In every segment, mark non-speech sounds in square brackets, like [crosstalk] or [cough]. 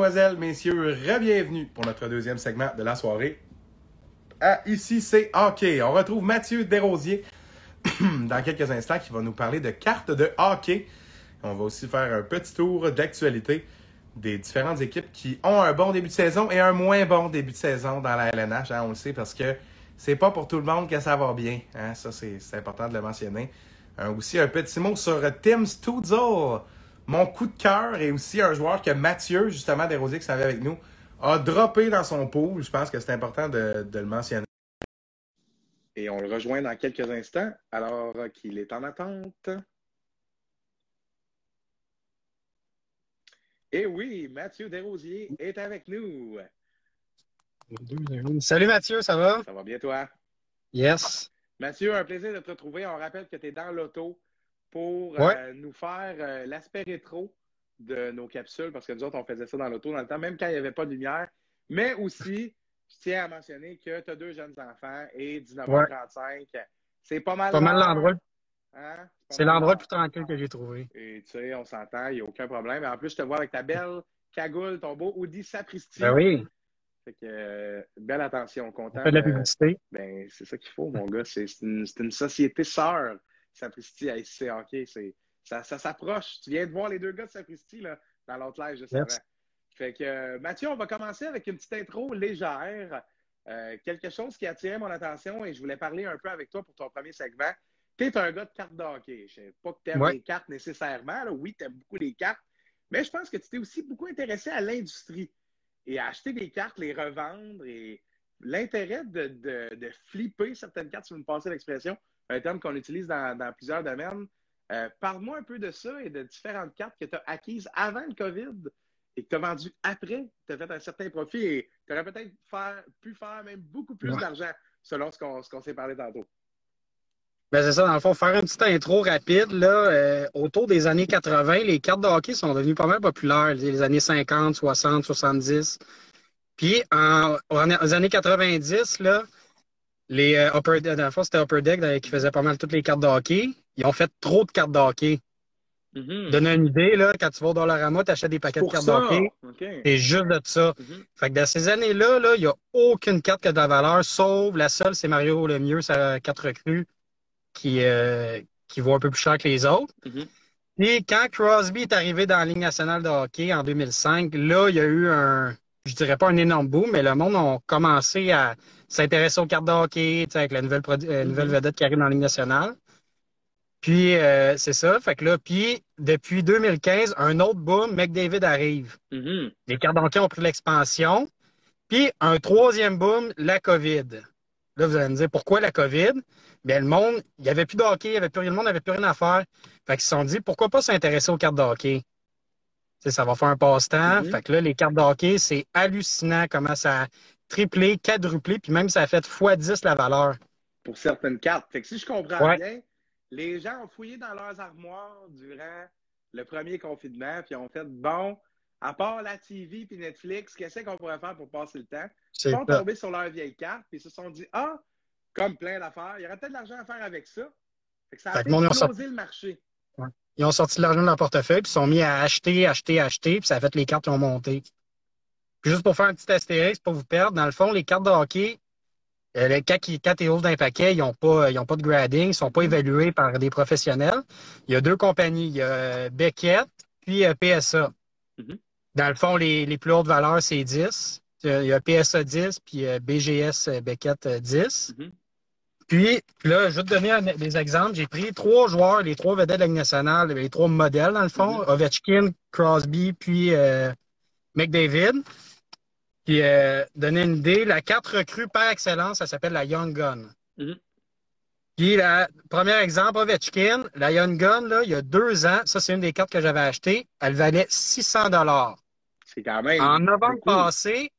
mesdemoiselles, messieurs, re-bienvenue pour notre deuxième segment de la soirée. Ah, ici, c'est hockey. On retrouve Mathieu Desrosiers [clears throat] dans quelques instants qui va nous parler de cartes de hockey. On va aussi faire un petit tour d'actualité des différentes équipes qui ont un bon début de saison et un moins bon début de saison dans la LNH. Hein, on le sait parce que c'est pas pour tout le monde que ça va bien. Hein. Ça, c'est important de le mentionner. Euh, aussi, un petit mot sur Tim Stutzel. Mon coup de cœur et aussi un joueur que Mathieu, justement, Desrosiers, qui s'en avec nous, a droppé dans son pool. Je pense que c'est important de, de, le mentionner. Et on le rejoint dans quelques instants, alors qu'il est en attente. Et oui, Mathieu Desrosiers est avec nous. Salut Mathieu, ça va? Ça va bien toi? Yes. Mathieu, un plaisir de te retrouver. On rappelle que tu es dans l'auto pour euh, nous faire euh, l'aspect rétro de nos capsules, parce que nous autres, on faisait ça dans l'auto dans le temps, même quand il n'y avait pas de lumière. Mais aussi, je tiens à mentionner que tu as deux jeunes enfants et 19h35. C'est pas mal. Pas mal l'endroit. Hein? C'est l'endroit le plus tranquille que j'ai trouvé. Et tu sais, on s'entend, il n'y a aucun problème. En plus, je te vois avec ta belle cagoule, ton beau Audi Sapristi. Ben oui. Fait que, euh, belle attention, content. On fait de la publicité. ben, c'est ça qu'il faut, mon gars. C'est une, une, société sœur, Sapristi, à ICC Hockey. Ça, ça s'approche. Tu viens de voir les deux gars de Sapristi, là, dans l'autre live juste avant. Fait que, euh, Mathieu, on va commencer avec une petite intro légère. Euh, quelque chose qui a attiré mon attention et je voulais parler un peu avec toi pour ton premier segment. Tu es un gars de cartes de hockey. Je ne sais pas que tu aimes ouais. les cartes nécessairement. Là. Oui, tu aimes beaucoup les cartes, mais je pense que tu t'es aussi beaucoup intéressé à l'industrie et à acheter des cartes, les revendre et l'intérêt de, de, de, flipper certaines cartes, si vous me passez l'expression, un terme qu'on utilise dans, dans, plusieurs domaines. Euh, Parle-moi un peu de ça et de différentes cartes que tu as acquises avant le COVID et que tu as vendues après. Tu as fait un certain profit et tu aurais peut-être pu faire même beaucoup plus ouais. d'argent selon ce qu'on qu s'est parlé tantôt. Ben c'est ça, dans le fond, faire une petite intro rapide. Là, euh, autour des années 80, les cartes de hockey sont devenues pas mal populaires, les années 50, 60, 70. Puis, en, en, aux années 90, là, les euh, upper, dans le fond, c'était Upper Deck qui faisait pas mal toutes les cartes de hockey. Ils ont fait trop de cartes de hockey. Mm -hmm. Donne une idée, là, quand tu vas au Dollarama, tu achètes des paquets Pour de cartes ça. de hockey. Okay. C'est juste de ça. Mm -hmm. Fait que dans ces années-là, il n'y a aucune carte qui a de la valeur, sauf la seule, c'est Mario Lemieux, sa carte recrue qui, euh, qui vaut un peu plus cher que les autres. Mm -hmm. Et quand Crosby est arrivé dans la Ligue nationale de hockey en 2005, là, il y a eu un, je dirais pas un énorme boom, mais le monde a commencé à s'intéresser aux cartes de hockey, avec la nouvelle, euh, nouvelle vedette qui arrive dans la Ligue nationale. Puis, euh, c'est ça. Fait que là, puis, depuis 2015, un autre boom, McDavid arrive. Mm -hmm. Les cartes de hockey ont pris l'expansion. Puis, un troisième boom, la COVID. Là, vous allez me dire, pourquoi la COVID? Bien, le monde, il n'y avait plus de hockey, il y avait plus, le monde n'avait plus rien à faire. Fait qu'ils se sont dit, pourquoi pas s'intéresser aux cartes de hockey? T'sais, ça va faire un passe-temps. Mm -hmm. Fait que là, les cartes de hockey, c'est hallucinant comment ça a triplé, quadruplé, puis même ça a fait x10 la valeur. Pour certaines cartes. Fait que si je comprends ouais. bien, les gens ont fouillé dans leurs armoires durant le premier confinement, puis ont fait bon, à part la TV puis Netflix, qu'est-ce qu'on pourrait faire pour passer le temps? Ils sont tombés sur leur vieille carte, puis ils se sont dit Ah, comme plein d'affaires, il y aurait peut-être de l'argent à faire avec ça. Fait que ça a fait explosé le marché. Ouais. Ils ont sorti de l'argent de leur portefeuille, puis ils sont mis à acheter, acheter, acheter, puis ça a fait les cartes qui ont monté. Puis juste pour faire un petit astérisque, pour vous perdre, dans le fond, les cartes de hockey, euh, quand, ils, quand ils ouvrent d'un paquet, ils n'ont pas, ils pas de grading, ils ne sont pas évalués par des professionnels. Il y a deux compagnies, il y a Beckett puis euh, PSA. Mm -hmm. Dans le fond, les, les plus hautes valeurs, c'est 10. Il y a PSA 10 puis euh, BGS Beckett 10. Mm -hmm. Puis là, je vais te donner un, des exemples. J'ai pris trois joueurs, les trois vedettes de la Ligue nationale, les trois modèles, dans le fond. -hmm. Ovechkin, Crosby, puis euh, McDavid. Puis, euh, donner une idée, la carte recrue par excellence, ça s'appelle la Young Gun. Mm -hmm. Puis, la premier exemple, Ovechkin, la Young Gun, là, il y a deux ans, ça, c'est une des cartes que j'avais achetées, elle valait 600 C'est quand même. En novembre passé,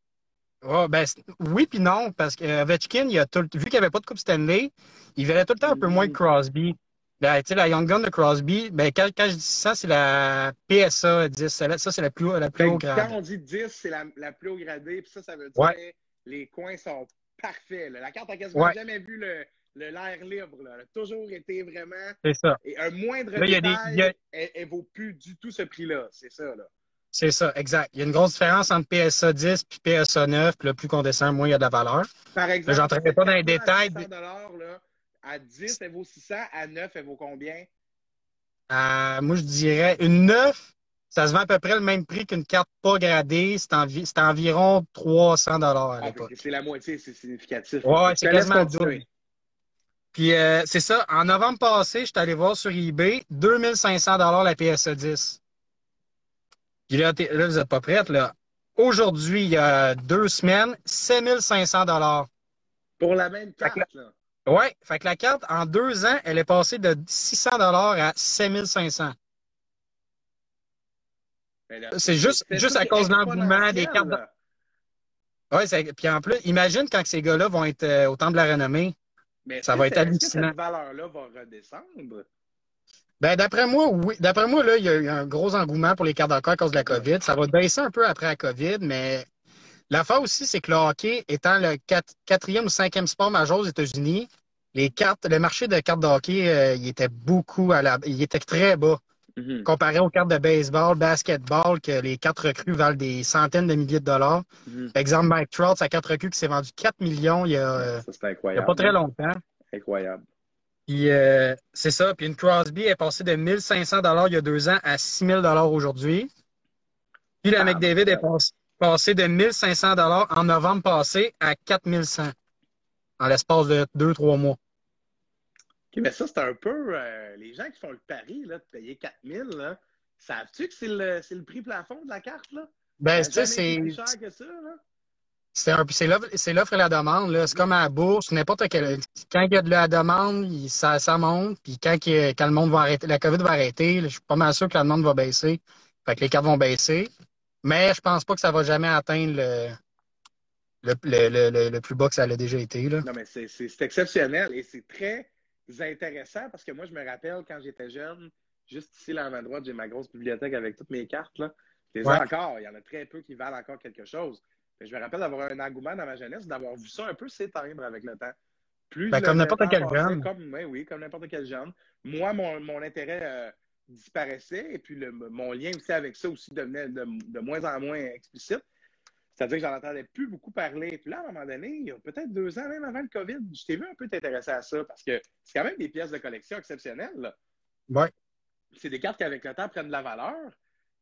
oh, ben, oui puis non, parce que Ovechkin, il a tout, vu qu'il n'y avait pas de Coupe Stanley, il valait tout le temps un peu moins que Crosby. Ben, tu sais, la Young Gun de Crosby, ben, quand, quand je dis ça, c'est la PSA 10. Ça, c'est la plus, la plus haut gradée. Quand on dit 10, c'est la, la, plus haut gradée. Puis ça, ça veut dire ouais. les coins sont parfaits. Là. La carte a quasiment ouais. jamais vu le, l'air libre. Là. Elle a toujours été vraiment. C'est ça. Et un moindre là, détail, des, a... elle, elle, vaut plus du tout ce prix-là. C'est ça, là. C'est ça, exact. Il y a une grosse différence entre PSA 10 et PSA 9, puis là, plus qu'on descend, moins il y a de la valeur. Par exemple, Je n'entrerai pas dans les détails. À, 600 là, à 10, elle vaut 600. À 9, elle vaut combien? Euh, moi, je dirais une 9, ça se vend à peu près le même prix qu'une carte pas gradée. C'est envi environ 300 à ah, l'époque. C'est la moitié, c'est significatif. Ouais, c'est quasiment le double. Puis euh, c'est ça, en novembre passé, je suis allé voir sur eBay, 2500 la PSA 10. Là, vous n'êtes pas prête, là. Aujourd'hui, il y a deux semaines, 7500 Pour la même carte, là. Oui, fait que la carte, en deux ans, elle est passée de 600 à 7500 C'est juste, juste à cause de l'engouement des cartes. Oui, puis en plus, imagine quand ces gars-là vont être euh, au Temple de la Renommée. Mais ça va être hallucinant. cette valeur-là va redescendre? Ben, d'après moi, oui. D'après moi, là, il y a eu un gros engouement pour les cartes d'encore à cause de la COVID. Ça va baisser un peu après la COVID, mais l'affaire aussi, c'est que le hockey, étant le quatrième ou cinquième sport majeur aux États-Unis, les cartes, le marché de cartes de hockey, euh, il était beaucoup à la, il était très bas. Mm-hmm. Comparé aux cartes de baseball, basketball, que les cartes recrues valent des centaines de milliers de dollars. Mm-hmm. Exemple, Mike Trout, sa carte recrues qui s'est vendu 4 millions il y a, il y a pas très longtemps. Incroyable. Puis euh, c'est ça. Puis une Crosby est passée de 1500 dollars il y a deux ans à 6000 dollars aujourd'hui. Puis la ah, McDavid est passée de 1500 dollars en novembre passé à 4100 en l'espace de deux, trois mois. OK, mais ça, c'est un peu. Euh, les gens qui font le pari là, de payer 4000, là, savent-tu que c'est le, le, prix plafond de la carte? Là? Ben, tu sais, c'est. plus cher que ça, là? C'est l'offre et la demande. C'est comme à la bourse, n'importe quel. Quand il y a de la demande, ça, ça monte. Puis quand, quand, le monde va arrêter, la COVID va arrêter, je suis pas mal sûr que la demande va baisser. Fait que les cartes vont baisser. Mais je pense pas que ça va jamais atteindre le, le, le, le, plus bas que ça a déjà été. Là. Non, mais c'est exceptionnel et c'est très intéressant parce que moi, je me rappelle quand j'étais jeune, juste ici, là, à ma droite, j'ai ma grosse bibliothèque avec toutes mes cartes. Là. Les encore, il y en a très peu qui valent encore quelque chose. Je me rappelle d'avoir un engouement dans ma jeunesse, d'avoir vu ça un peu s'éteindre avec le temps. Plus ben, comme n'importe quel jeune. Comme, oui, comme n'importe quel jeune. Moi, mon, mon intérêt euh, disparaissait et puis le, mon lien aussi avec ça aussi devenait de, de moins en moins explicite. C'est-à-dire que j'en entendais plus beaucoup parler. Puis là, à un moment donné, il y a peut-être deux ans, même avant le COVID, je t'ai vu un peu t'intéresser à ça parce que c'est quand même des pièces de collection exceptionnelles. Oui. C'est des cartes qui, avec le temps, prennent de la valeur.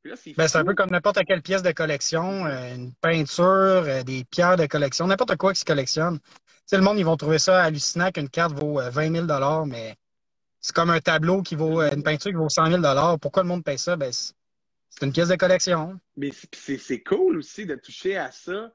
Ben, c'est un peu comme n'importe quelle pièce de collection, euh, une peinture, euh, des pierres de collection, n'importe quoi qui se collectionne. sais, le monde, ils vont trouver ça hallucinant qu'une carte vaut 20 euh, 000 mais c'est comme un tableau qui vaut, une peinture qui vaut 100 000 Pourquoi le monde paye ça? Ben, c'est une pièce de collection. Mais c'est cool aussi de toucher à ça.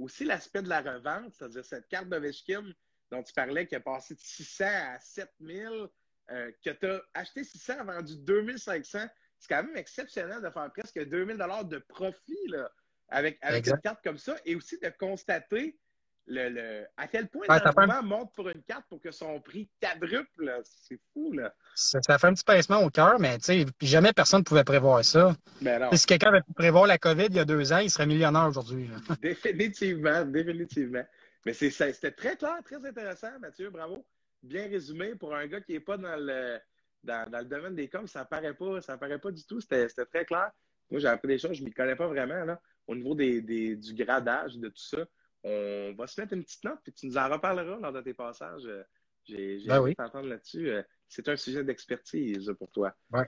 aussi l'aspect de la revente, c'est-à-dire cette carte de Veshkin dont tu parlais qui a passé de 600 à 7000, euh, que tu as acheté 600, vendu 2500. C'est quand même exceptionnel de faire presque 2000 de profit là, avec, avec une carte comme ça et aussi de constater le, à quel point ouais, monte pour une carte pour que son prix quadruple. C'est fou, là. Ça, fait un petit pincement au cœur, mais jamais personne ne pouvait prévoir ça. Ben si quelqu'un avait pu prévoir la COVID il y a deux ans, il serait millionnaire aujourd'hui. [laughs] définitivement, définitivement. Mais c'était très clair, très intéressant, Mathieu. Bravo. Bien résumé pour un gars qui n'est pas dans le, dans, le domaine des coms. Ça paraît pas, ça paraît pas du tout. C'était très clair. Moi, j'ai appris des choses, je ne m'y connais pas vraiment là, au niveau des, du gradage, de tout ça on va se mettre une petite note, puis tu nous en reparleras lors de tes passages. Euh, j'ai ben envie t'entendre là-dessus. Euh, c'est un sujet d'expertise pour toi. [laughs]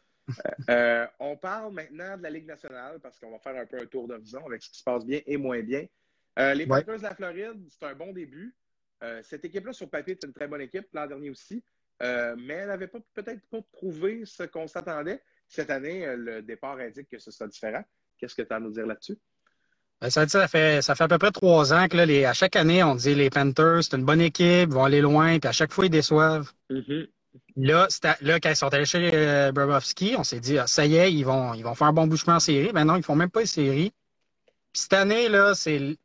Euh, on parle maintenant de la Ligue nationale parce qu'on va faire un peu un tour d'horizon avec ce qui se passe bien et moins bien. les Panthers de la Floride, c'est un bon début. cette équipe-là, sur papier, est une très bonne équipe, l'an dernier aussi. Mais elle n'avait peut-être pas prouvé ce qu'on s'attendait. Cette année, le départ indique que ce sera différent. Qu'est-ce que tu as à nous dire là-dessus? Ben, ça, fait, ça fait à peu près trois ans que là, à chaque année, on dit les Panthers, c'est une bonne équipe, ils vont aller loin, puis à chaque fois, ils déçoivent. Mm-hmm. Là, là, quand ils sont allés chez euh, on s'est dit, ah, ça y est, ils vont, ils vont faire un bon bouchement en série. Ben non, ils font même pas une série. Puis cette année, là, c'est.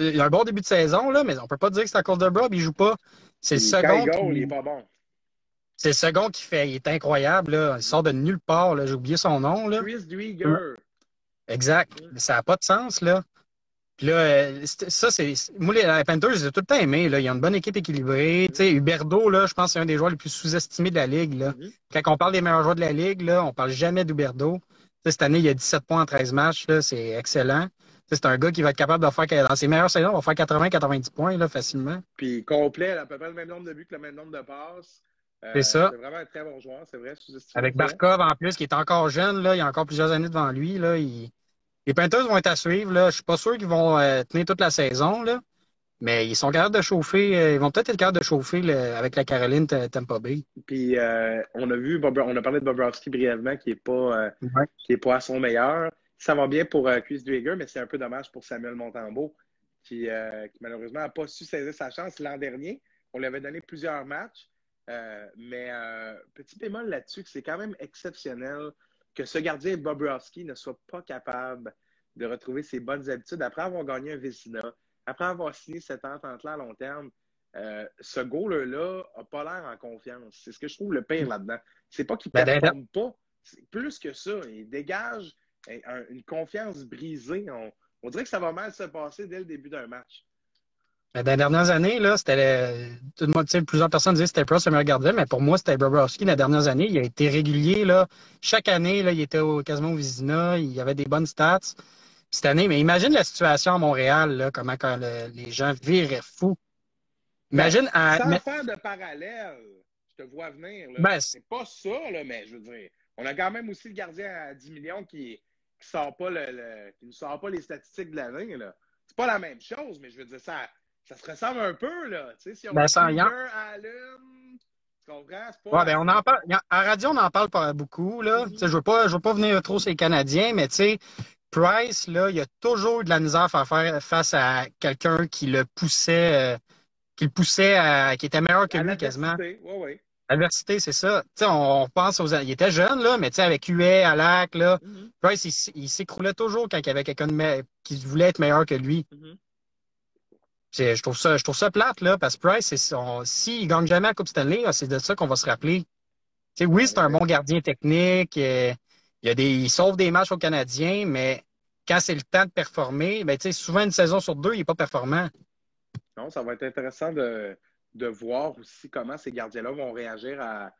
Il y a un bon début de saison, là, mais on peut pas dire que c'est à cause de Bob, il joue pas. C'est le second. il est pas bon. C'est le second qui fait. Il est incroyable, là. Il sort de nulle part, J'ai oublié son nom, là. Chris Drieger. Exact. Mais ça n'a pas de sens, là. Puis là, euh, ça, c'est. Moi, les, Panthers, j'ai tout le temps aimé. Là. Ils ont une bonne équipe équilibrée. Tu sais, Huberdo, là, je pense que c'est un des joueurs les plus sous-estimés de la Ligue. Là. Quand on parle des meilleurs joueurs de la Ligue, là, on parle jamais d'Huberdo. cette année, il a 17 points en 13 matchs. C'est excellent. C'est un gars qui va être capable de faire, dans ses meilleures saisons, va faire 80-90 points là, facilement. Puis complet, à peu près le même nombre de buts que le même nombre de passes. Euh, c'est ça. C'est vraiment un très bon joueur, c'est vrai. Avec Barkov en plus, qui est encore jeune, là, il y a encore plusieurs années devant lui. Là, Les Panthers vont être à suivre. Là. Je suis pas sûr qu'ils vont euh, tenir toute la saison, là. mais ils sont capables de chauffer. Euh, ils vont peut-être être capables de chauffer avec la Caroline Tampa Bay. Puis on a vu, on a parlé de Bobrovski brièvement, qui n'est pas, est pas à son meilleur. Ça va bien pour Chris Drieger, mais c'est un peu dommage pour Samuel Montembeau, qui, qui malheureusement n'a pas su saisir sa chance l'an dernier. On lui avait donné plusieurs matchs. Euh, mais euh, petit bémol là-dessus, que c'est quand même exceptionnel que ce gardien Bobrovski ne soit pas capable de retrouver ses bonnes habitudes après avoir gagné un Vézina, après avoir signé cette entente-là à long terme. Euh, ce goaler-là n'a pas l'air en confiance. C'est ce que je trouve le pire là-dedans. C'est pas qu'il ne ben, performe pas, c'est plus que ça. Il dégage une confiance brisée. on dirait que ça va mal se passer dès le début d'un match. Dans les dernières années, là, c'était plusieurs personnes disaient que c'était Prost le meilleur gardien, mais pour moi, c'était Bobrovski. Dans les dernières années, il a été régulier. Là. Chaque année, là, il était au, quasiment au Vizina, il avait des bonnes stats. cette année, mais imagine la situation à Montréal, là, comment quand les gens viraient fous. Imagine ben, Sans faire de parallèle, je te vois venir. Ben, c'est pas ça, là, mais je veux dire, on a quand même aussi le gardien à 10 millions qui, qui sort pas le, qui ne sort pas les statistiques de l'année. C'est pas la même chose, mais je veux dire, ça, ça se ressemble un peu, là. Tu sais, si on ben, a Allen, tu comprends? Pas... Ouais, ben, on en parle. À radio, on n'en parle pas beaucoup, là. Tu sais, je veux pas, je veux pas venir trop sur les Canadiens, mais tu sais, Price, là, il a toujours eu de la misère à faire face à quelqu'un qui le poussait, euh, qui le poussait à, qui était meilleur que lui, quasiment. Ouais, ouais. Adversité, c'est ça. Tu sais, on, pense aux. Il était jeune, là, mais tu sais, avec Huet, Alak, là, mm-hmm. Price, il, s'écroulait toujours quand il y avait quelqu'un qui voulait être meilleur que lui. Mm-hmm. Je trouve ça, je trouve ça plate, là, parce que Price, s'il ne gagne jamais la Coupe Stanley, c'est de ça qu'on va se rappeler. oui, c'est un bon gardien technique. Euh, il, y a des, il sauve des matchs aux Canadiens, mais quand c'est le temps de performer, ben, souvent une saison sur deux, il n'est pas performant. Non, ça va être intéressant de, voir aussi comment ces gardiens-là vont réagir à,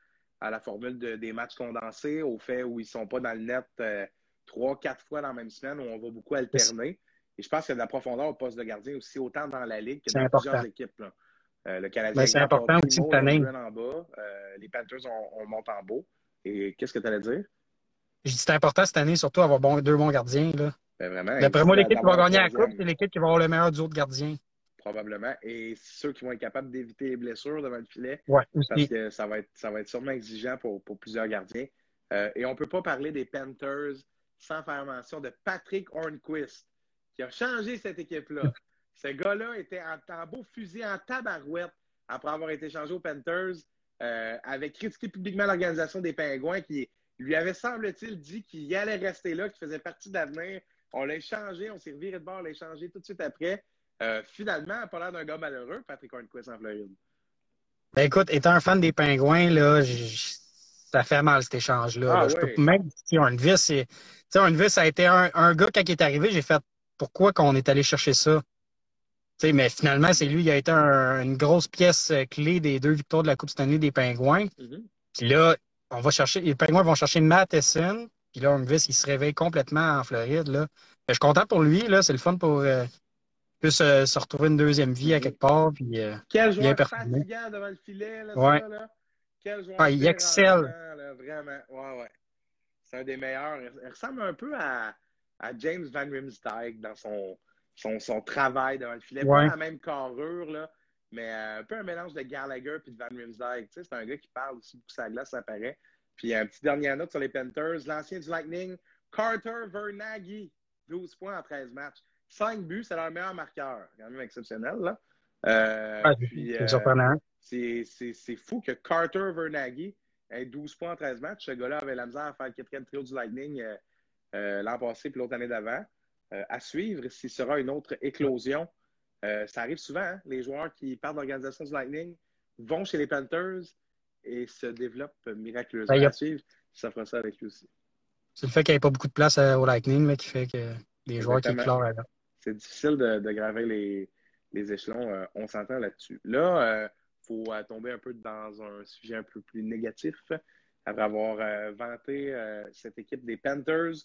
la formule des matchs condensés, au fait où ils ne sont pas dans le net euh, trois, quatre fois dans la même semaine, où on va beaucoup alterner. Et je pense qu'il y a de la profondeur au poste de gardien aussi, autant dans la Ligue que dans plusieurs équipes. Euh, le Canadien ben, c'est important aussi de en bas. Euh, les Panthers, on, monte en bas. Et qu'est-ce que tu allais dire? Je dis c'est important cette année, surtout avoir deux bons gardiens. Là. Ben, vraiment. D'après moi, l'équipe qui va gagner la Coupe, c'est l'équipe qui va avoir le meilleur du autre gardien. Probablement. Et ceux qui vont être capables d'éviter les blessures devant le filet. Ouais, parce que ça va, être, ça va être sûrement exigeant pour, pour plusieurs gardiens. Euh, et on ne peut pas parler des Panthers sans faire mention de Patrick Hornquist qui a changé cette équipe-là. [laughs] Ce gars-là était en, beau fusil en tabarouette après avoir été changé aux Panthers, euh, avait critiqué publiquement l'organisation des Pingouins qui lui avait, semble-t-il, dit qu'il allait rester là, qu'il faisait partie de l'avenir. On l'a échangé, on s'est reviré de bord, on l'a échangé tout de suite après. Euh, finalement, pas l'air d'un gars malheureux, Patrick Hornquist en Floride. Ben écoute, étant un fan des Pingouins, là, ça fait mal cet échange-là. Ah, je peux même si Hornvis, c'est. ça a été un, un, gars, quand il est arrivé, j'ai fait pourquoi qu'on est allé chercher ça? mais finalement, c'est lui qui a été une grosse pièce euh, clé des deux victoires de la Coupe Stanley des Pingouins. Mm-hmm. Puis là, on va chercher, les Pingouins vont chercher Matheson. Puis là, Ormvis, il se réveille complètement en Floride. Là. Je suis content pour lui. Là. C'est le fun pour euh, euh se retrouver une deuxième vie à quelque part. Puis, euh, Quel joueur fatigant devant le filet. Là, ouais. ça, là. Quel joueur ah, il excelle. vraiment. Ouais, ouais. C'est un des meilleurs. Il ressemble un peu à à James Van Riemsdyk dans son, son, son travail devant le filet. Pas la même carrure, là, mais euh, un peu un mélange de Gallagher et de Van Riemsdyk. c'est un gars qui parle aussi beaucoup sa glace, ça paraît. Puis un petit dernier note sur les Panthers, l'ancien du Lightning, Carter Vernaghi, 12 points en 13 matchs. 5 buts, c'est leur meilleur marqueur. Quand même exceptionnel, là. Euh, ah, c'est surprenant. C'est fou que Carter Vernaghi ait 12 points en 13 matchs. Ce gars-là avait la misère à faire le quatrième trio du Lightning euh, euh, l'an passé puis l'autre année d'avant. Euh, à suivre, s'il sera une autre éclosion. Euh, ça arrive souvent, hein, les joueurs qui partent de l'organisation du Lightning vont chez les Panthers et se développent miraculeusement. Ben, à suivre, ça fera ça avec lui aussi. C'est le fait qu'il n'y ait pas beaucoup de place au Lightning qui fait que les joueurs qui éclorent C'est difficile de, graver les, échelons. on s'entend là-dessus. Là, il faut tomber un peu dans un sujet un peu plus négatif. après avoir euh, vanté euh, cette équipe des Panthers.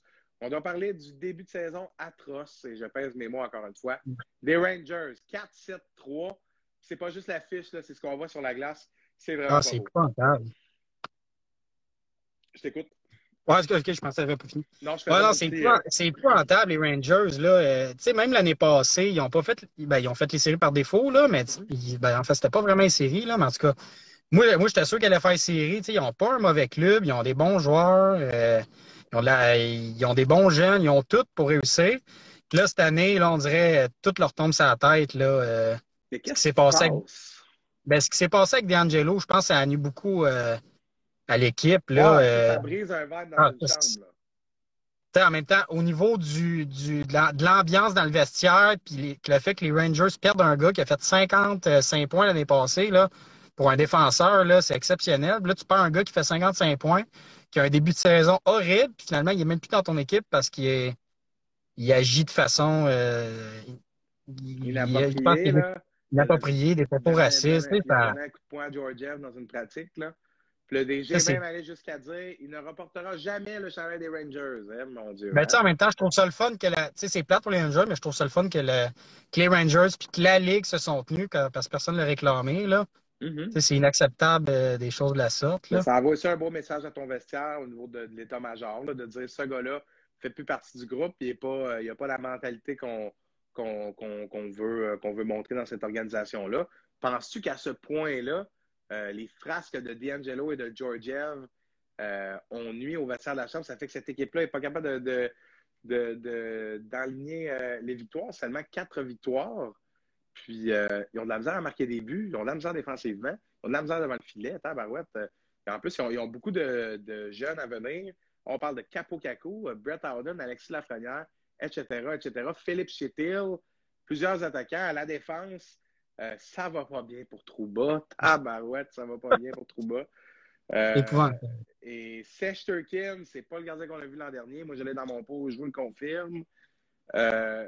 On doit parler du début de saison atroce, et je pèse mes mots encore une fois, des Rangers. 4-7-3. C'est pas juste l'affiche, c'est ce qu'on voit sur la glace. C'est vraiment. Ah, c'est épouvantable. Je t'écoute. Ouais, ok, je pensais que pas fini. Non, je ouais, non, c'est euh, épouvantable, les Rangers. Là. Euh, tu sais, même l'année passée, ils ont pas fait. Ben, ils ont fait les séries par défaut, là, mais ben, en fait, c'était pas vraiment une série, là, mais en tout cas, moi, moi j'étais sûr qu'elle allait faire une série. Ils n'ont pas un mauvais club, ils ont des bons joueurs, euh, ils, ont ils, ont des bons jeunes, ils ont tout pour réussir. là, cette année, là, on dirait tout leur tombe sur la tête. Là, euh, ce qui s'est passé, avec, ben, ce qui s'est passé avec D'Angelo, je pense que ça a nu beaucoup euh, à l'équipe. Là, ça brise un verre dans ah, une chambre. En même temps, au niveau du, du de l'ambiance dans le vestiaire, puis le fait que les Rangers perdent un gars qui a fait 55 points l'année passée, là, pour un défenseur, là, c'est exceptionnel. Là, tu perds un gars qui fait 55 points, qui a un début de saison horrible, puis finalement, il n'est même plus dans ton équipe parce qu'il est, il agit de façon. Euh, il, il, inapproprié, il, des propos racistes. Il a donné un coup de poing à Georgiev dans une pratique. Là. Le DG même allé jusqu'à dire il ne reportera jamais le chandail des Rangers. Hein, mon Dieu. Ben, hein? En même temps, je trouve ça le fun que la. Tu sais, c'est plate pour les Rangers, mais je trouve ça le fun que, le... que les Rangers puis que la Ligue se sont tenus parce que personne ne l'a réclamé. Là. Mm-hmm. C'est inacceptable euh, des choses de la sorte. Ça envoie aussi un beau message à ton vestiaire au niveau de, l'état-major, de dire ce gars-là ne fait plus partie du groupe, il n'a euh, pas, la mentalité qu'on veut, euh, qu'on veut montrer dans cette organisation-là. Penses-tu qu'à ce point-là, les frasques de D'Angelo et de Georgiev ont nuit au vestiaire de la Chambre? Ça fait que cette équipe-là n'est pas capable d'enligner les victoires, seulement quatre victoires. Puis, euh, ils ont de la misère à marquer des buts, ils ont de la misère défensivement, ils ont de la misère devant le filet, tabarouette. Euh, en plus, ils ont, beaucoup de, jeunes à venir. On parle de Capo Caco, euh, Brett Howden, Alexis Lafrenière, etc., etc. Philippe Chétil, plusieurs attaquants à la défense. Euh, ça va pas bien pour Trouba. Tabarouette, ça va pas bien pour Trouba. Euh, et Sesh Turkin, c'est pas le gardien qu'on a vu l'an dernier. Moi, je l'ai dans mon pot, je vous le confirme. Euh,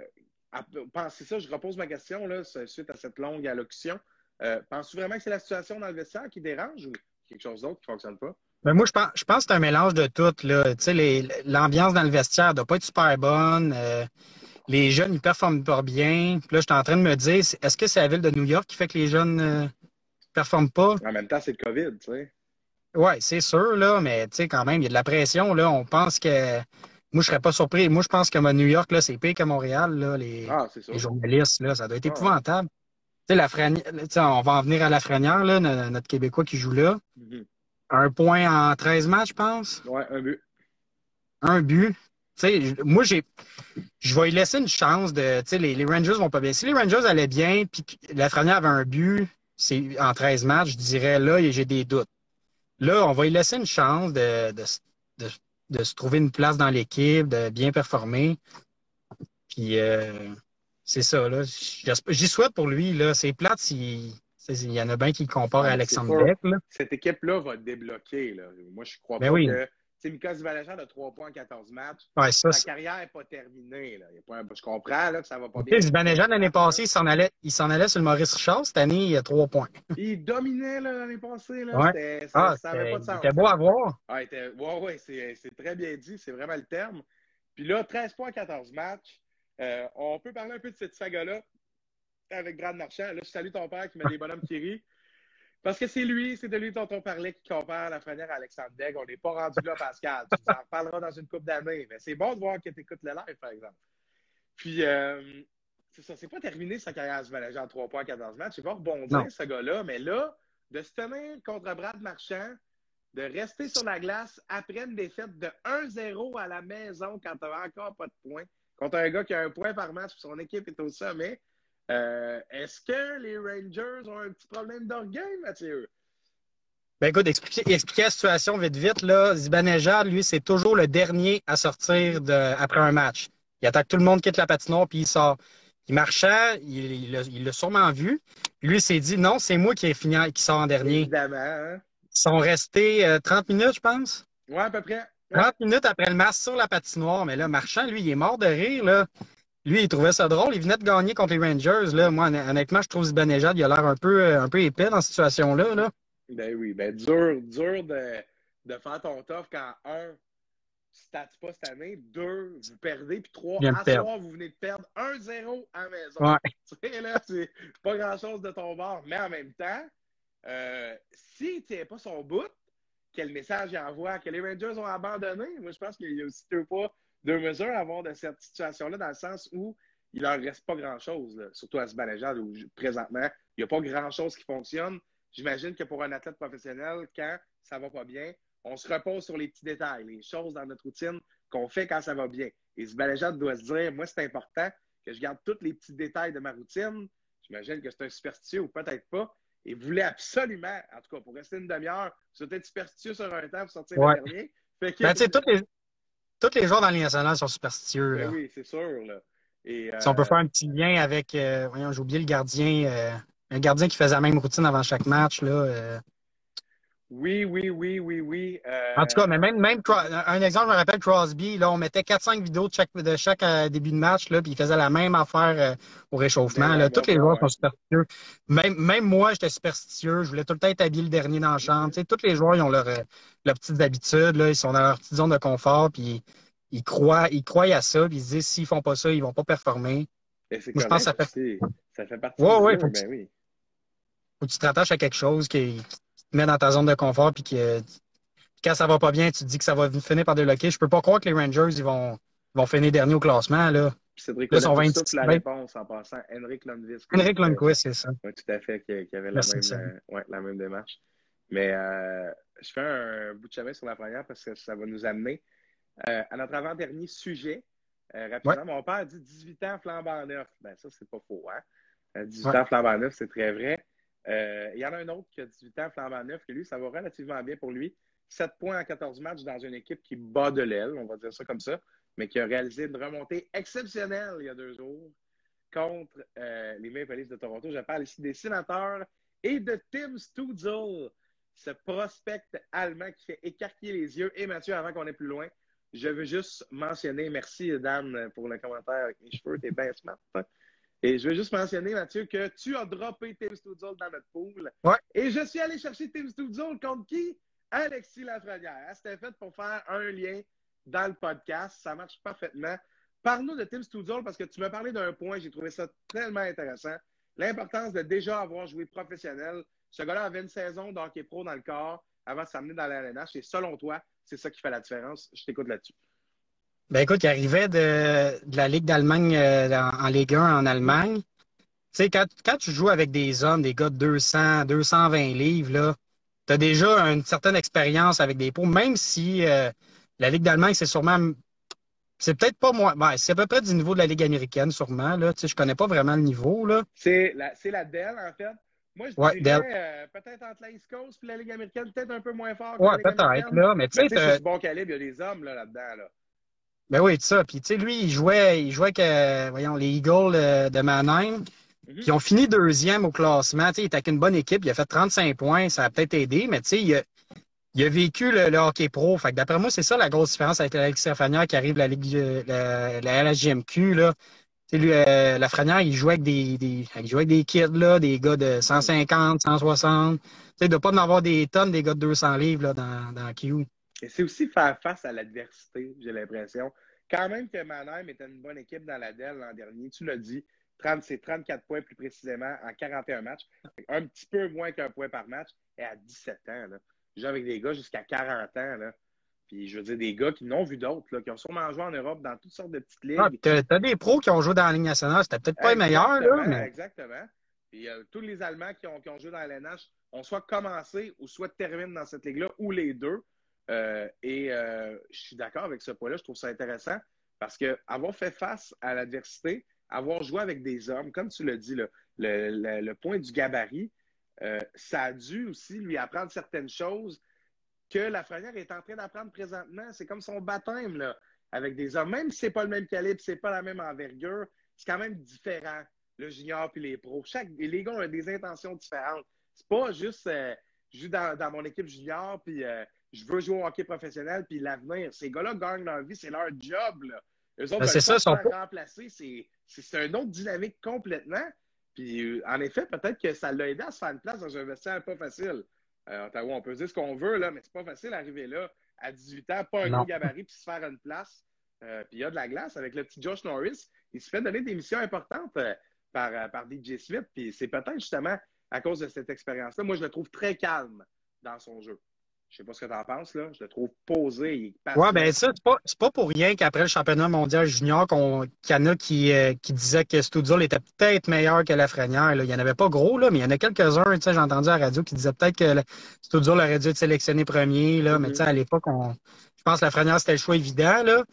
c'est ça, je repose ma question là, suite à cette longue allocution. Euh, Penses-tu vraiment que c'est la situation dans le vestiaire qui dérange ou quelque chose d'autre qui ne fonctionne pas? Ben moi, je pense, je pense que c'est un mélange de tout. L'ambiance dans le vestiaire ne doit pas être super bonne. Euh, les jeunes, ils performent pas bien. Puis là, je suis en train de me dire, est-ce que c'est la ville de New York qui fait que les jeunes ne euh, performent pas? En même temps, c'est le COVID, tu sais. Oui, c'est sûr, là, mais tu sais, quand même, il y a de la pression. Là. On pense que moi, je serais pas surpris. Moi, je pense que New York, là, c'est pire que Montréal, là, les, ah, journalistes, là, ça doit être ah, épouvantable. Tu sais, la on va en venir à la Franière, là, notre Québécois qui joue là. Mm-hmm. Un point en 13 matchs, je pense. Ouais, un but. Un but. Moi, j'ai, je vais y laisser une chance de, les, les, Rangers vont pas bien. Si les Rangers allaient bien, puis la Franière avait un but, c'est en 13 matchs, je dirais là, j'ai des doutes. Là, on va y laisser une chance de, de, de de se trouver une place dans l'équipe, de bien performer. Puis euh, c'est ça, là. J'y souhaite pour lui, là. C'est plate il y en a bien qui le comparent à Alexandre Beck. Cette équipe-là va débloquer. Là. Moi, je crois ben pas oui. que c'est Mika Zibanejad a 3 points en 14 matchs. Sa carrière n'est pas terminée. Là. je comprends là, que ça va pas bien. Zibanejad, l'année passée, il s'en allait, allait sur le Maurice Richard. Cette année, il a 3 points. [laughs] Il dominait l'année passée. Là. Ouais. Ça, ah, pas de sens. C'était beau à voir. Ah, était... ouais, ouais, c'est très bien dit. C'est vraiment le terme. Puis là, 13 points en 14 matchs. Euh, on peut parler un peu de cette saga-là avec Brad Marchand. Là, je salue ton père qui met des bonhommes qui rient. Parce que c'est lui, c'est de lui dont on parlait qui compare la frenière à Alexandre Degg. On n'est pas rendu là, Pascal. Tu en reparleras dans une coupe d'années. Mais c'est bon de voir que tu écoutes le live, par exemple. Puis, euh, c'est ça, c'est pas terminé sa carrière du manager en 3 points 14 matchs. Il va rebondir, ce gars-là. Mais là, de se tenir contre Brad Marchand, de rester sur la glace après une défaite de 1-0 à la maison quand tu n'as encore pas de points, contre un gars qui a un point par match, son équipe est au sommet. Euh, est-ce que les Rangers ont un petit problème d'orgueil, Mathieu? Ben écoute, expliquer, la situation vite vite. Là. Zibanejad, lui, c'est toujours le dernier à sortir de, après un match. Il attaque tout le monde, quitte la patinoire, puis il sort. Il marchait, il l'a sûrement vu. Lui s'est dit non, c'est moi qui, ai fini, qui sort en dernier. Évidemment. Hein. Ils sont restés 30 euh, minutes, je pense. Oui, à peu près. 30 minutes après le match sur la patinoire. Mais là, Marchand, lui, il est mort de rire. Là. Lui, il trouvait ça drôle. Il venait de gagner contre les Rangers. Là. Moi, honnêtement, je trouve Zibanejad, il a l'air un peu, un peu épais dans cette situation-là. Là. Ben oui, ben dur, dur de, de faire ton tough quand, un, tu ne pas cette année, deux, vous perdez, puis trois, à soir, vous venez de perdre 1-0 à la maison. Ouais. [laughs] Tu sais, là, c'est pas grand-chose de ton bord, mais en même temps, euh, s'il ne tient pas son bout, quel message il envoie, que les Rangers ont abandonné. Moi, je pense qu'il y a aussi deux pas, deux mesures à avoir de cette situation-là, dans le sens où il leur reste pas grand-chose, surtout à ce où présentement, il n'y a pas grand-chose qui fonctionne. J'imagine que pour un athlète professionnel, quand ça va pas bien, on se repose sur les petits détails, les choses dans notre routine qu'on fait quand ça va bien. Et ce doit se dire, moi, c'est important que je garde tous les petits détails de ma routine. J'imagine que c'est un superstitieux ou peut-être pas. Et voulait absolument, en tout cas, pour rester une demi-heure, c'était superstitieux sur un temps pour sortir le dernier. Fait que... Ben, toutes les, tous les joueurs dans la Ligue nationale sont superstitieux. Ben oui, c'est sûr. Là. Et, Si on peut euh, faire un petit lien avec, euh, voyons, j'ai oublié le gardien, euh, un gardien qui faisait la même routine avant chaque match. Là, oui, oui, oui, oui, oui. Euh, en tout cas, mais même, même un exemple, je me rappelle Crosby, là, on mettait 4-5 vidéos de chaque, de chaque euh, début de match, là, puis il faisait la même affaire euh, au réchauffement. Là. Tous les joueurs sont superstitieux. Même, même moi, j'étais superstitieux. Je voulais tout le temps être habillé le dernier dans la chambre. Tu sais, tous les joueurs, ils ont leur, leurs petites habitudes, là, ils sont dans leur petite zone de confort, puis ils croient, ils croient à ça, puis ils se disent s'ils font pas ça, ils vont pas performer. Moi, je pense que ça fait, ça fait partie ouais, ouais, faut ben oui. Faut que tu te rattaches à quelque chose qui, mets dans ta zone de confort puis que quand ça va pas bien, tu te dis que ça va finir par déloquer. Je peux pas croire que les Rangers ils vont, vont finir dernier au classement. Là. Cédric là, sont 20 la réponse en passant. Henrik Lundqvist. Henrik Lundqvist, c'est ça. Oui, tout à fait, qui, avait la même, euh, ouais, la même démarche. Mais euh, je fais un bout de chemin sur la première parce que ça va nous amener euh, à notre avant-dernier sujet. rapidement, mon père dit 18 ans flambant neuf. Ben, ça, c'est pas faux. Hein? 18 ans flambant neuf, c'est très vrai. Euh, il y en a un autre qui a 18 ans, flambant neuf, que lui, ça va relativement bien pour lui. 7 points en 14 matchs dans une équipe qui bat de l'aile, on va dire ça comme ça, mais qui a réalisé une remontée exceptionnelle il y a deux jours contre euh, les Maple Leafs de Toronto. Je parle ici des sénateurs et de Tim Stutzel, ce prospect allemand qui fait écarquiller les yeux. Et Mathieu, avant qu'on aille plus loin, je veux juste mentionner, merci Dan pour le commentaire avec mes cheveux, t'es bien smart. Hein? Et je veux juste mentionner, Mathieu, que tu as droppé Tim Studzol dans notre pool. Ouais. Et je suis allé chercher Tim Studzol contre qui? Alexis Lafrenière. C'était fait pour faire un lien dans le podcast. Ça marche parfaitement. Parle-nous de Tim Studzol parce que tu m'as parlé d'un point. J'ai trouvé ça tellement intéressant. L'importance de déjà avoir joué professionnel. Ce gars-là avait une saison d'hockey pro dans le corps avant de s'amener dans la LNH. Et selon toi, c'est ça qui fait la différence. Je t'écoute là-dessus. Ben écoute, il arrivait de, la Ligue d'Allemagne euh, en, Ligue 1 en Allemagne. Tu sais, quand, tu joues avec des hommes, des gars de 200, 220 livres, là, tu as déjà une certaine expérience avec des pots, même si euh, la Ligue d'Allemagne, c'est sûrement. C'est peut-être pas moins. Ben, c'est à peu près du niveau de la Ligue américaine, sûrement. Là. Tu sais, je connais pas vraiment le niveau. Là. C'est la, la Dell, en fait. Moi, je dirais euh, peut-être entre la East Coast et la Ligue américaine, peut-être un peu moins fort. Ouais, peut-être, là. Mais tu sais. C'est du bon calibre, il y a des hommes là-dedans. Là. Ben oui, c'est ça. Puis, tu sais, lui, il jouait, il jouait avec, voyons, les Eagles euh, de Mannheim. Puis, ils ont fini deuxième au classement. Tu sais, il était avec une bonne équipe. Il a fait 35 points. Ça a peut-être aidé, mais tu sais, il a, il a vécu le, hockey pro. Fait que d'après moi, c'est ça la grosse différence avec Alexis Lafrenière qui arrive de la Ligue, la, la LHGMQ, là. Tu sais, lui, euh, Lafrenière, il jouait avec des, des, il jouait avec des kids, là, des gars de 150, 160. Tu sais, de pas en avoir des tonnes, des gars de 200 livres, là, dans, dans Q. Et c'est aussi faire face à l'adversité, j'ai l'impression. Quand même que Mannheim était une bonne équipe dans la DEL l'an dernier, tu l'as dit, c'est 34 points plus précisément en 41 matchs. Un petit peu moins qu'un point par match. Et à 17 ans, là, joue avec des gars jusqu'à 40 ans. Là. Puis je veux dire, des gars qui n'ont vu d'autres, qui ont sûrement joué en Europe dans toutes sortes de petites ligues. Ah, tu as, des pros qui ont joué dans la Ligue nationale, c'était peut-être pas les meilleurs. Là, mais... Exactement. Puis euh, tous les Allemands qui ont, qui ont joué dans la LNH ont soit commencé ou soit terminé dans cette ligue-là, ou les deux. Euh, et euh, je suis d'accord avec ce point-là. Je trouve ça intéressant parce qu'avoir fait face à l'adversité, avoir joué avec des hommes, comme tu l'as dit, le, point du gabarit, euh, ça a dû aussi lui apprendre certaines choses que la frenière est en train d'apprendre présentement. C'est comme son baptême là, avec des hommes. Même si ce n'est pas le même calibre, ce n'est pas la même envergure, c'est quand même différent, le junior puis les pros. Chaque, les gars ont des intentions différentes. C'est pas juste je joue dans, mon équipe junior, puis je veux jouer au hockey professionnel, puis l'avenir. Ces gars-là gagnent leur vie, c'est leur job. Là. Eux autres, ben, c'est ça, sont remplacer. C'est une autre dynamique complètement. Puis, euh, en effet, peut-être que ça l'a aidé à se faire une place dans un vestiaire pas facile. Euh, Ottawa, on peut dire ce qu'on veut, là, mais c'est pas facile d'arriver là à 18 ans, pas un gros gabarit, puis se faire une place. Euh, puis il y a de la glace avec le petit Josh Norris. Il se fait donner des missions importantes euh, par, par DJ Smith. Puis c'est peut-être justement à cause de cette expérience-là. Moi, je le trouve très calme dans son jeu. Je sais pas ce que tu en penses, là. Je le trouve posé. Oui, bien ça, c'est pas, pas pour rien qu'après le championnat mondial junior, qu'il y en a qui, euh, qui disaient que Stoudzol était peut-être meilleur que Lafrenière. Il n'y en avait pas gros, là, mais il y en a quelques-uns, j'ai entendu à la radio qui disaient peut-être que Stoudzol aurait dû être sélectionné premier, là, mais mm-hmm. à l'époque, on... je pense que Lafrenière, c'était le choix évident, là.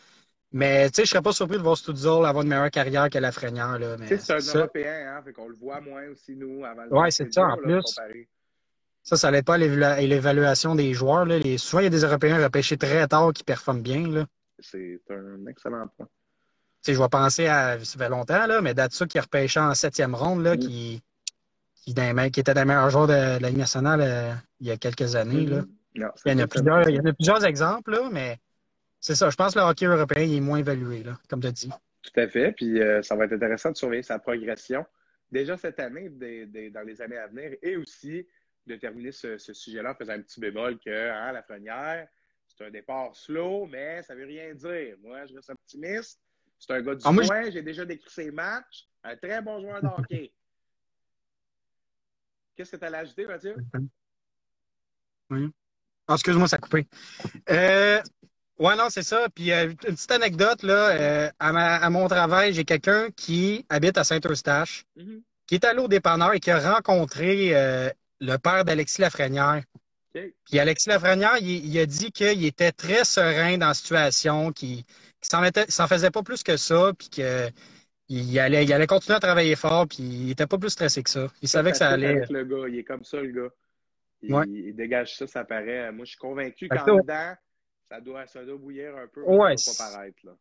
Mais tu sais, je serais pas surpris de voir Stoudzol avoir une meilleure carrière que Lafrenière. C'est un Européen, hein, fait qu'on le voit moins aussi, nous, avant le Oui, c'est ça, en plus. Ça, ça n'aide pas à l'évaluation des joueurs. Là. Les... Souvent, il y a des Européens repêchés très tard qui performent bien. C'est un excellent point. je vais penser à. Ça fait longtemps, là, mais Datsu qui a repêché en septième ronde, là, mm. qui, qui, qui, était un meilleur joueur de, la Ligue nationale euh, il y a quelques années. Là. Mm-hmm. il, y en a plusieurs, il y en a plusieurs exemples, là, mais c'est ça. Je pense que le hockey européen est moins évalué, là, comme tu as dit. Tout à fait. Puis euh, ça va être intéressant de surveiller sa progression déjà cette année, dans les années à venir, et aussi de terminer ce, sujet-là en faisant un petit bémol que hein, la Frenière, c'est un départ slow, mais ça ne veut rien dire. Moi, je reste optimiste. C'est un gars du ah, J'ai déjà décrit ses matchs. Un très bon joueur de [laughs] hockey. Qu'est-ce que tu as ajouter, Mathieu? Oui. Ah, excuse-moi, ça a coupé. Euh, ouais, non, c'est ça. Puis euh, une petite anecdote, là, euh, à, mon travail, j'ai quelqu'un qui habite à Saint-Eustache, mm-hmm. qui est allé au dépanneur et qui a rencontré le père d'Alexis Lafrenière. Puis Alexis Lafrenière, il, a dit qu'il était très serein dans la situation, qu'il ne s'en faisait pas plus que ça, puis qu'il allait, il allait continuer à travailler fort, puis il n'était pas plus stressé que ça. Il savait que ça allait. le gars. Il est comme ça, le gars. Il, dégage ça, ça paraît. Moi, je suis convaincu qu'en dedans, ça doit, ça doit bouillir un peu. Ouais. Ça va pas paraître. Là.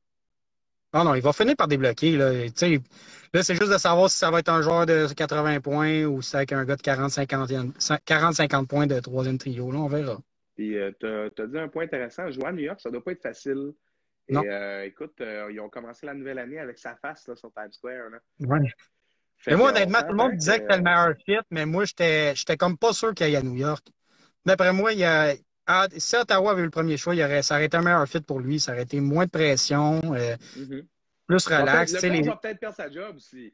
Non, non, il va finir par débloquer. Là, là c'est juste de savoir si ça va être un joueur de 80 points ou si c'est avec un gars de 40-50 points de troisième trio. Là, on verra. Puis, euh, tu as, dit un point intéressant. Jouer à New York, ça ne doit pas être facile. Et, euh, écoute, euh, ils ont commencé la nouvelle année avec sa face là, sur Times Square. Là. Ouais. Mais moi, honnêtement, tout le monde disait que c'était le meilleur fit, mais moi, j'étais comme pas sûr qu'il y ait à New York. D'après moi, il y a, ah, si Ottawa avait eu le premier choix, il aurait, ça aurait été un meilleur fit pour lui. Ça aurait été moins de pression, euh, mm-hmm. plus relax. Le les... va peut-être perdre sa job aussi.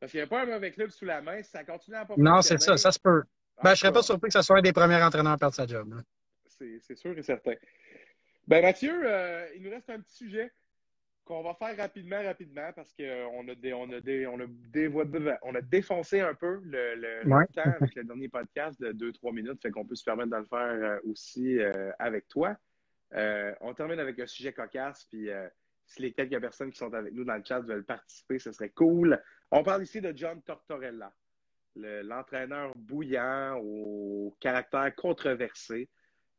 Parce qu'il n'y a pas un mauvais club sous la main. Si ça continue à pas Non, c'est ça. Ça se peut. Ben, je ne serais pas surpris que ce soit un des premiers entraîneurs à perdre sa job. C'est sûr et certain. Ben, Mathieu, euh, il nous reste un petit sujet qu'on va faire rapidement, rapidement, parce qu'on a, des, on a, des, on a, on a défoncé un peu le, temps avec le dernier podcast de 2-3 minutes, fait qu'on peut se permettre de le faire euh, aussi euh, avec toi. Euh, on termine avec un sujet cocasse, puis si les quelques personnes qui sont avec nous dans le chat veulent participer, ce serait cool. On parle ici de John Tortorella, l'entraîneur bouillant au caractère controversé.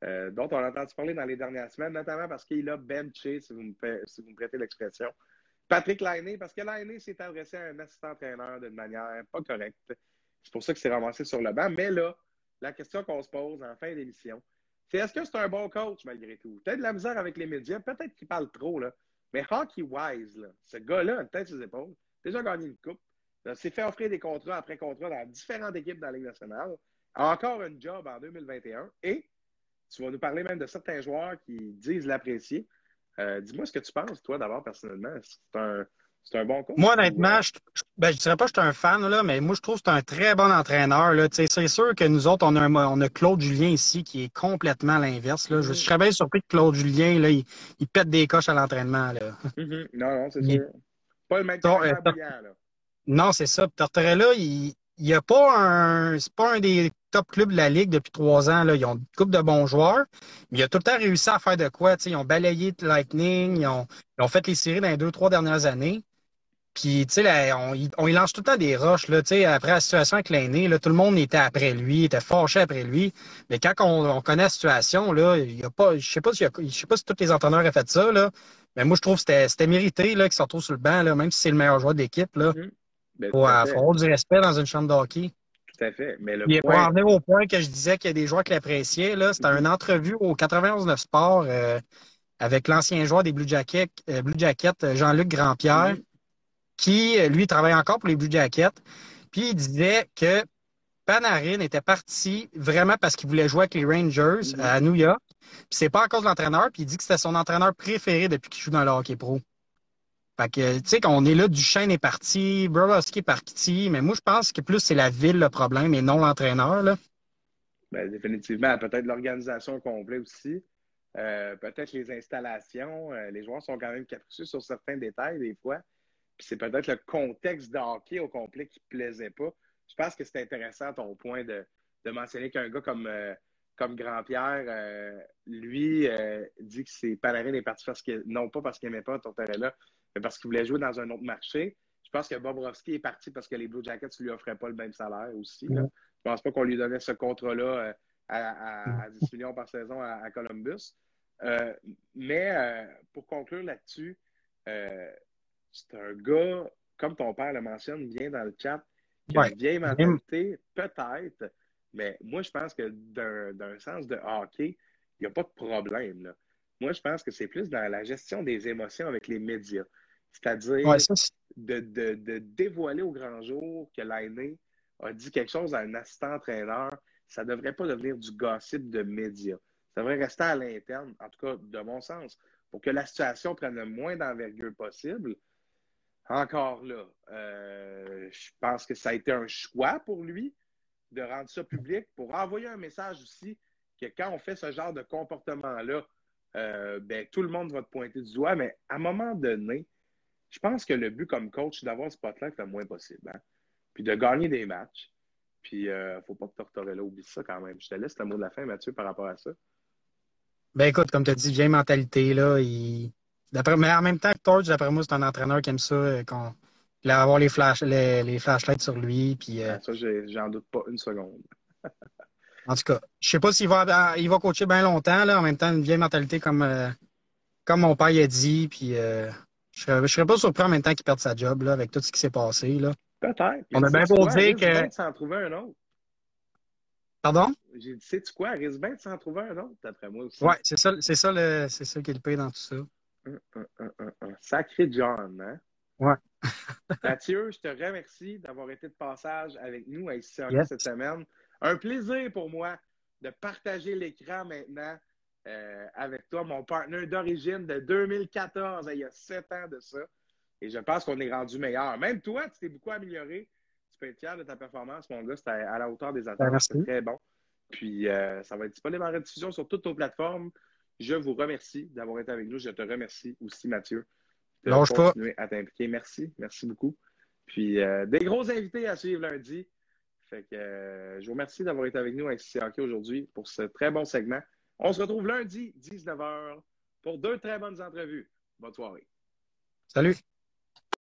Euh, dont on a entendu parler dans les dernières semaines, notamment parce qu'il a benché, si vous me, prêtez l'expression, Patrick Lainé, parce que Lainé s'est adressé à un assistant-entraîneur d'une manière pas correcte. C'est pour ça qu'il s'est ramassé sur le banc. Mais là, la question qu'on se pose en fin d'émission, c'est est-ce que c'est un bon coach malgré tout? Peut-être de la misère avec les médias, peut-être qu'il parle trop, là. Mais hockey-wise, ce gars-là, peut-être ses épaules, déjà gagné une coupe, s'est fait offrir des contrats après contrats dans différentes équipes dans la Ligue nationale, a encore un job en 2021 et tu vas nous parler même de certains joueurs qui disent l'apprécier. Euh, dis-moi ce que tu penses, toi, d'abord, personnellement. C'est un, c'est un bon coach? Moi, honnêtement, je ne ben, dirais pas que je suis un fan, là, mais moi, je trouve que c'est un très bon entraîneur. Là. C'est sûr que nous autres, on a, on a Claude Julien ici qui est complètement l'inverse. Là. Je, serais bien surpris que Claude Julien, là, il, pète des coches à l'entraînement. Mm-hmm. Non, non, c'est sûr. Pas le même temps euh, là. Non, c'est ça. Tortorella, il, il n'y a pas un. C'est pas un des top clubs de la Ligue depuis trois ans. Là. Ils ont une couple de bons joueurs, mais il a tout le temps réussi à faire de quoi. Ils ont balayé Lightning, ils ont, ils ont, fait les séries dans les deux, trois dernières années. Puis, tu sais, on, on, il lance tout le temps des roches. Là, après la situation avec l'aîné, tout le monde était après lui, était fâché après lui. Mais quand on, on connaît la situation, là, il y a pas, je sais pas si je sais pas si tous les entraîneurs ont fait ça, là, mais moi, je trouve que c'était mérité qu'il se retrouve sur le banc, là, même si c'est le meilleur joueur de l'équipe. Là. Mm-hmm. Il faut, avoir du respect dans une chambre de hockey. Tout à fait. Mais le point... En venir au point que je disais qu'il y a des joueurs qui l'appréciaient, c'était une entrevue au 91-9 Sport euh, avec l'ancien joueur des Blue Jackets, euh, Blue Jackets euh, Jean-Luc Grandpierre, mm-hmm. qui, lui, travaille encore pour les Blue Jackets. Puis il disait que Panarin était parti vraiment parce qu'il voulait jouer avec les Rangers Mhm. à New York. Puis c'est pas à cause de l'entraîneur, puis il dit que c'était son entraîneur préféré depuis qu'il joue dans le hockey pro. Fait que, tu sais, qu'on est là, Duchesne est parti, Brodowski est parti, mais moi, je pense que plus c'est la ville le problème et non l'entraîneur, là. Ben, définitivement, peut-être l'organisation complète aussi. Euh, peut-être les installations. Euh, les joueurs sont quand même capricieux sur certains détails des fois. Puis c'est peut-être le contexte de hockey au complet qui ne plaisait pas. Je pense que c'est intéressant ton point de, de mentionner qu'un gars comme, euh, comme Grand-Pierre, lui, dit que c'est Panarin est parti parce que, non pas parce qu'il n'aimait pas Tortorella, mais parce qu'il voulait jouer dans un autre marché. Je pense que Bobrovski est parti parce que les Blue Jackets ne lui offraient pas le même salaire aussi. là. Je pense pas qu'on lui donnait ce contrat-là euh, à, à- à 10 millions par saison à, à Columbus. Euh, mais euh, pour conclure là-dessus, euh, c'est un gars, comme ton père le mentionne bien dans le chat, qui a Ouais. une vieille mentalité, peut-être, mais moi, je pense que d'un d'un sens de hockey, il n'y a pas de problème. là. Moi, je pense que c'est plus dans la gestion des émotions avec les médias. C'est-à-dire Ouais, de, de- de dévoiler au grand jour que l'aîné a dit quelque chose à un assistant-entraîneur, ça ne devrait pas devenir du gossip de médias. Ça devrait rester à l'interne, en tout cas de mon sens, pour que la situation prenne le moins d'envergure possible. Encore là, euh, je pense que ça a été un choix pour lui de rendre ça public pour envoyer un message aussi que quand on fait ce genre de comportement-là, euh, ben, tout le monde va te pointer du doigt, mais à un moment donné, je pense que le but comme coach, c'est d'avoir le spotlight le moins possible. hein. Puis de gagner des matchs. Puis, il ne faut pas que Tortorella oublie ça quand même. Je te laisse le mot de la fin, Mathieu, par rapport à ça. Ben écoute, comme tu as dit, vieille mentalité, là. Il... Mais en même temps que Torch, d'après moi, c'est un entraîneur qui aime ça, euh, qu'on... qu'il a avoir les, flash... les... les flashlights sur lui. Puis, euh, Ça, j'en doute pas une seconde. [laughs] En tout cas, je sais pas s'il va, il va coacher bien longtemps, là. En même temps, une vieille mentalité comme, euh, comme mon père il a dit. Puis, euh, je serais, je serais pas surpris en même temps qu'il perde sa job, là, avec tout ce qui s'est passé, là. Peut-être. On a bien beau dire Risque que- bien de s'en trouver un autre. Pardon? J'ai dit, sais-tu quoi? Risque bien de s'en trouver un autre, d'après moi aussi. Ouais, c'est ça, c'est ça, le, c'est ça qui est le pire dans tout ça. Un, un, un, un, un. Sacré John, hein? Ouais. [laughs] Mathieu, je te remercie d'avoir été de passage avec nous à ici Yes. cette semaine. Un plaisir pour moi de partager l'écran maintenant euh, avec toi, mon partenaire d'origine de 2014, il y a sept ans de ça. Et je pense qu'on est rendu meilleur. Même toi, tu t'es beaucoup amélioré. Tu peux être fier de ta performance, mon gars. C'était à la hauteur des attentes. C'est très bon. Puis euh, ça va être disponible en rediffusion sur toutes nos plateformes. Je vous remercie d'avoir été avec nous. Je te remercie aussi, Mathieu, de pas. continuer à t'impliquer. Merci. Merci beaucoup. Puis euh, des gros invités à suivre lundi. Fait que euh, je vous remercie d'avoir été avec nous à Hockey aujourd'hui pour ce très bon segment. On se retrouve lundi, 19h, pour deux très bonnes entrevues. Bonne soirée. Salut!